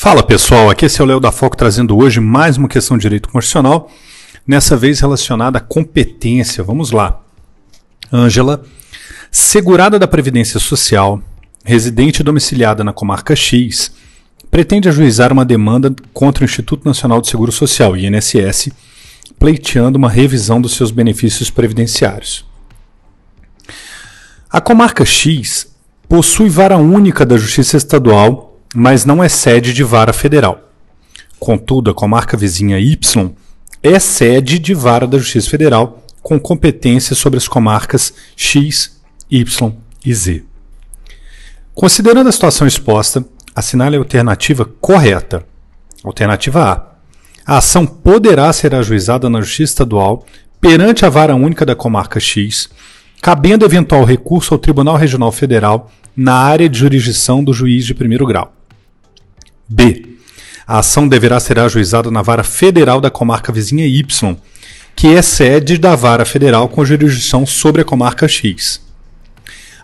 Fala pessoal, aqui é o Léo da Foco trazendo hoje mais uma questão de direito constitucional, nessa vez relacionada à competência. Vamos lá. Ângela, segurada da Previdência Social, residente domiciliada na comarca X, pretende ajuizar uma demanda contra o Instituto Nacional de Seguro Social, INSS, pleiteando uma revisão dos seus benefícios previdenciários. A comarca X possui vara única da Justiça Estadual mas não é sede de vara federal. Contudo, a comarca vizinha Y é sede de vara da Justiça Federal com competência sobre as comarcas X, Y e Z. Considerando a situação exposta, assinale a alternativa correta. Alternativa A. A ação poderá ser ajuizada na Justiça Estadual perante a vara única da comarca X, cabendo eventual recurso ao Tribunal Regional Federal na área de jurisdição do juiz de primeiro grau. B. A ação deverá ser ajuizada na vara federal da comarca vizinha Y, que é sede da vara federal com jurisdição sobre a comarca X.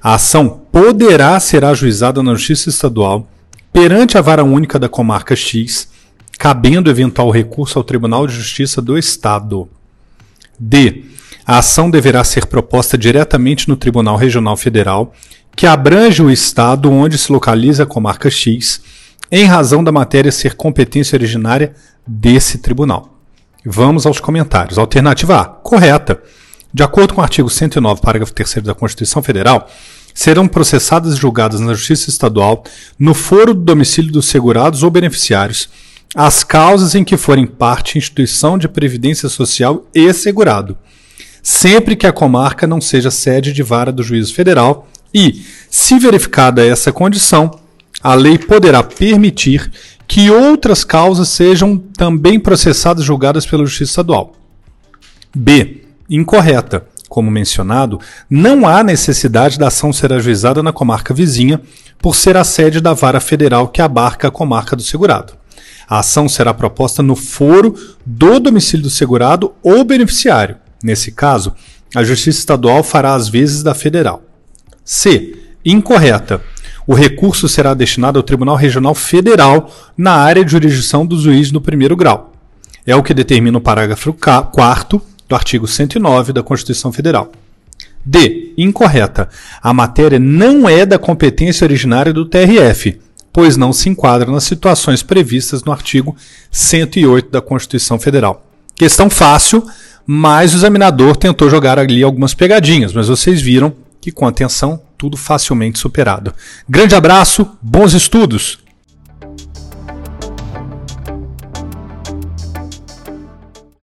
A ação poderá ser ajuizada na Justiça Estadual perante a vara única da comarca X, cabendo eventual recurso ao Tribunal de Justiça do Estado. D. A ação deverá ser proposta diretamente no Tribunal Regional Federal, que abrange o estado onde se localiza a comarca X em razão da matéria ser competência originária desse tribunal. Vamos aos comentários. Alternativa A, correta. De acordo com o artigo 109, parágrafo 3 da Constituição Federal, serão processadas e julgadas na Justiça Estadual, no foro do domicílio dos segurados ou beneficiários, as causas em que forem parte instituição de previdência social e segurado, sempre que a comarca não seja sede de vara do juízo federal e, se verificada essa condição, a lei poderá permitir que outras causas sejam também processadas e julgadas pela Justiça Estadual. B. Incorreta. Como mencionado, não há necessidade da ação ser ajuizada na comarca vizinha, por ser a sede da vara federal que abarca a comarca do segurado. A ação será proposta no foro do domicílio do segurado ou beneficiário. Nesse caso, a Justiça Estadual fará as vezes da federal. C. Incorreta o recurso será destinado ao Tribunal Regional Federal na área de jurisdição do juiz no primeiro grau. É o que determina o parágrafo 4 do artigo 109 da Constituição Federal. D. Incorreta. A matéria não é da competência originária do TRF, pois não se enquadra nas situações previstas no artigo 108 da Constituição Federal. Questão fácil, mas o examinador tentou jogar ali algumas pegadinhas, mas vocês viram que com atenção tudo facilmente superado. Grande abraço, bons estudos!